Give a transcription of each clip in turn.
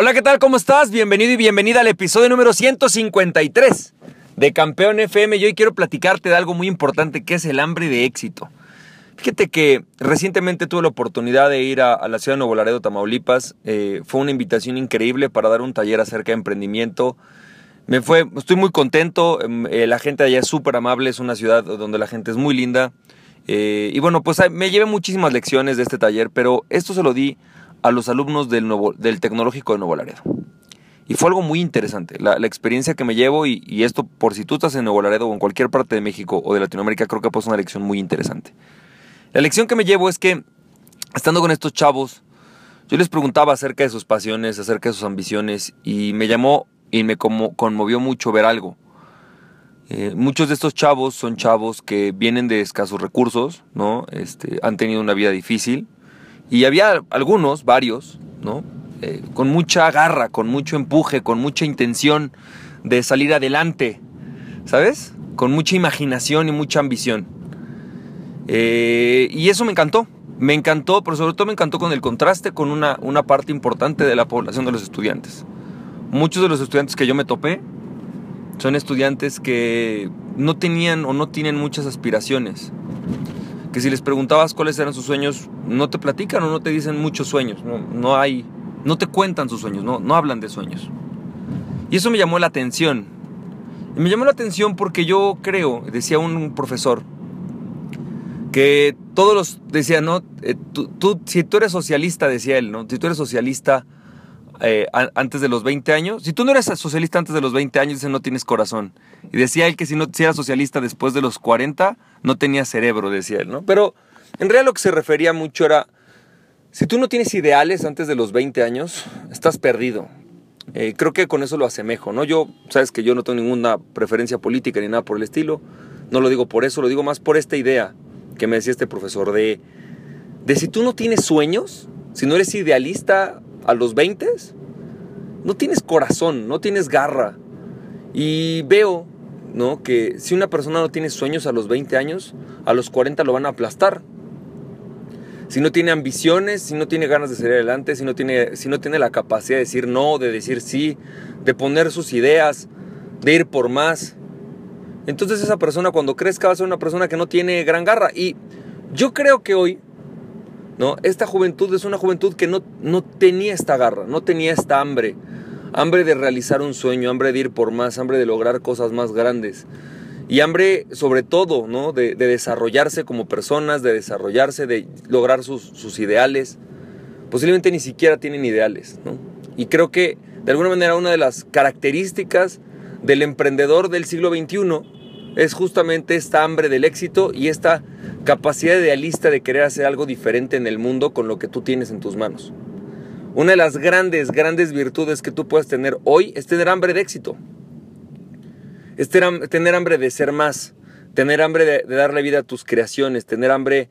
Hola, ¿qué tal? ¿Cómo estás? Bienvenido y bienvenida al episodio número 153 de Campeón FM. Y hoy quiero platicarte de algo muy importante que es el hambre de éxito. Fíjate que recientemente tuve la oportunidad de ir a, la ciudad de Nuevo Laredo, Tamaulipas. Eh, fue una invitación increíble para dar un taller acerca de emprendimiento. Me fue, estoy muy contento. Em, eh, la gente allá es súper amable. Es una ciudad donde la gente es muy linda. Eh, y bueno, pues me llevé muchísimas lecciones de este taller, pero esto se lo di a los alumnos del, nuevo, del Tecnológico de Nuevo Laredo. Y fue algo muy interesante. La, experiencia que me llevo, y, esto por si tú estás en Nuevo Laredo o en cualquier parte de México o de Latinoamérica, creo que pues una lección muy interesante. La lección que me llevo es que, estando con estos chavos, yo les preguntaba acerca de sus pasiones, acerca de sus ambiciones, y me llamó y me conmovió mucho ver algo. Eh, muchos de estos chavos son chavos que vienen de escasos recursos, ¿no? Este, han tenido una vida difícil. Y había algunos, varios, ¿no? Eh, con mucha garra, con mucho empuje, con mucha intención de salir adelante, ¿sabes? Con mucha imaginación y mucha ambición. Eh, y eso me encantó. Me encantó, pero sobre todo me encantó con el contraste con una, una parte importante de la población de los estudiantes. Muchos de los estudiantes que yo me topé son estudiantes que no tenían o no tienen muchas aspiraciones. Que si les preguntabas cuáles eran sus sueños, no te platican o no te dicen muchos sueños. No, no hay, no te cuentan sus sueños, no, no hablan de sueños. Y eso me llamó la atención. Y me llamó la atención porque yo creo, decía un profesor, que todos los decían, ¿no? Eh, tú, si tú eres socialista, decía él, ¿no? Si tú eres socialista eh, antes de los 20 años, si tú no eres socialista antes de los 20 años, dice, no tienes corazón. Y decía él que si no si eras socialista después de los 40, no tenía cerebro, decía él. Pero en realidad lo que se refería mucho era, si tú no tienes ideales antes de los 20 años, estás perdido. Eh, creo que con eso lo asemejo, ¿no? Yo, sabes que yo no tengo ninguna preferencia política ni nada por el estilo, no lo digo por eso, lo digo más por esta idea que me decía este profesor de, de si tú no tienes sueños, si no eres idealista a los 20, no tienes corazón, no tienes garra. Y veo, ¿no? Que si una persona no tiene sueños a los 20 años, a los 40 lo van a aplastar. Si no tiene ambiciones, si no tiene ganas de salir adelante, si no tiene, si no tiene la capacidad de decir no, de decir sí, de poner sus ideas, de ir por más, entonces esa persona cuando crezca va a ser una persona que no tiene gran garra. Y yo creo que hoy, ¿no? Esta juventud es una juventud que no, no tenía esta garra, no tenía esta hambre. Hambre de realizar un sueño, hambre de ir por más, hambre de lograr cosas más grandes. Y hambre sobre todo, ¿no? De, desarrollarse como personas, de desarrollarse, de lograr sus, sus ideales. Posiblemente ni siquiera tienen ideales, ¿no? Y creo que de alguna manera una de las características del emprendedor del siglo XXI es justamente esta hambre del éxito y esta capacidad idealista de querer hacer algo diferente en el mundo con lo que tú tienes en tus manos. Una de las grandes, grandes virtudes que tú puedes tener hoy es tener hambre de éxito. Es tener hambre de ser más, tener hambre de, darle vida a tus creaciones, tener hambre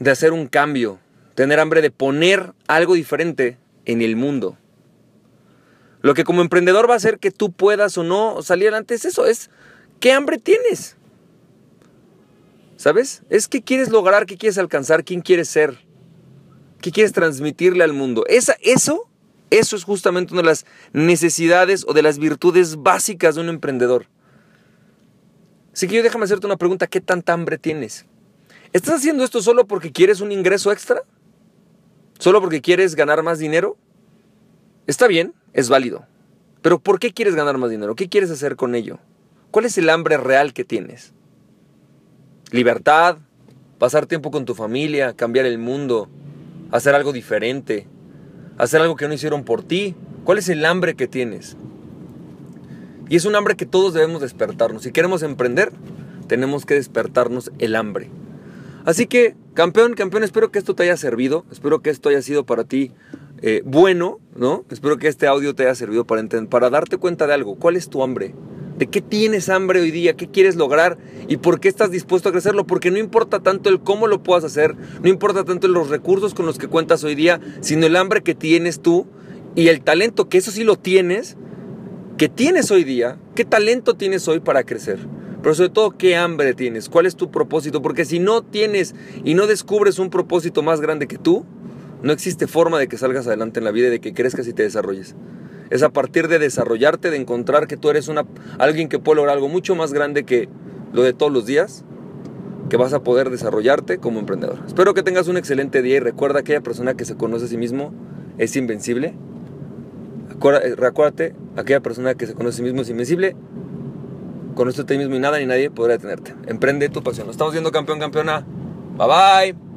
de hacer un cambio, tener hambre de poner algo diferente en el mundo. Lo que como emprendedor va a hacer que tú puedas o no salir adelante es eso, es ¿Qué hambre tienes? ¿Sabes? Es qué quieres lograr, qué quieres alcanzar, quién quieres ser, qué quieres transmitirle al mundo. Esa, eso, eso es justamente una de las necesidades o de las virtudes básicas de un emprendedor. Así que yo déjame hacerte una pregunta, ¿qué tanta hambre tienes? ¿Estás haciendo esto solo porque quieres un ingreso extra? ¿Solo porque quieres ganar más dinero? Está bien, es válido. Pero ¿por qué quieres ganar más dinero? ¿Qué quieres hacer con ello? ¿Cuál es el hambre real que tienes? Libertad, pasar tiempo con tu familia, cambiar el mundo, hacer algo diferente, hacer algo que no hicieron por ti. ¿Cuál es el hambre que tienes? Y es un hambre que todos debemos despertarnos. Si queremos emprender, tenemos que despertarnos el hambre. Así que, campeón, campeón, espero que esto te haya servido, espero que esto haya sido para ti eh, bueno, ¿no? Espero que este audio te haya servido para, para darte cuenta de algo. ¿Cuál es tu hambre? ¿De qué tienes hambre hoy día? ¿Qué quieres lograr? ¿Y por qué estás dispuesto a crecerlo? Porque no importa tanto el cómo lo puedas hacer, no importa tanto los recursos con los que cuentas hoy día, sino el hambre que tienes tú y el talento, que eso sí lo tienes, que tienes hoy día, qué talento tienes hoy para crecer. Pero sobre todo, ¿qué hambre tienes? ¿Cuál es tu propósito? Porque si no tienes y no descubres un propósito más grande que tú, No existe forma de que salgas adelante en la vida y de que crezcas y te desarrolles. Es a partir de desarrollarte, de encontrar que tú eres una, alguien que puede lograr algo mucho más grande que lo de todos los días, que vas a poder desarrollarte como emprendedor. Espero que tengas un excelente día y recuerda aquella persona que se conoce a sí mismo es invencible. Recuérdate, aquella persona que se conoce a sí mismo es invencible. Conoce a ti mismo y nada ni nadie podrá detenerte. Emprende tu pasión. Nos estamos viendo campeón, campeona. Bye bye.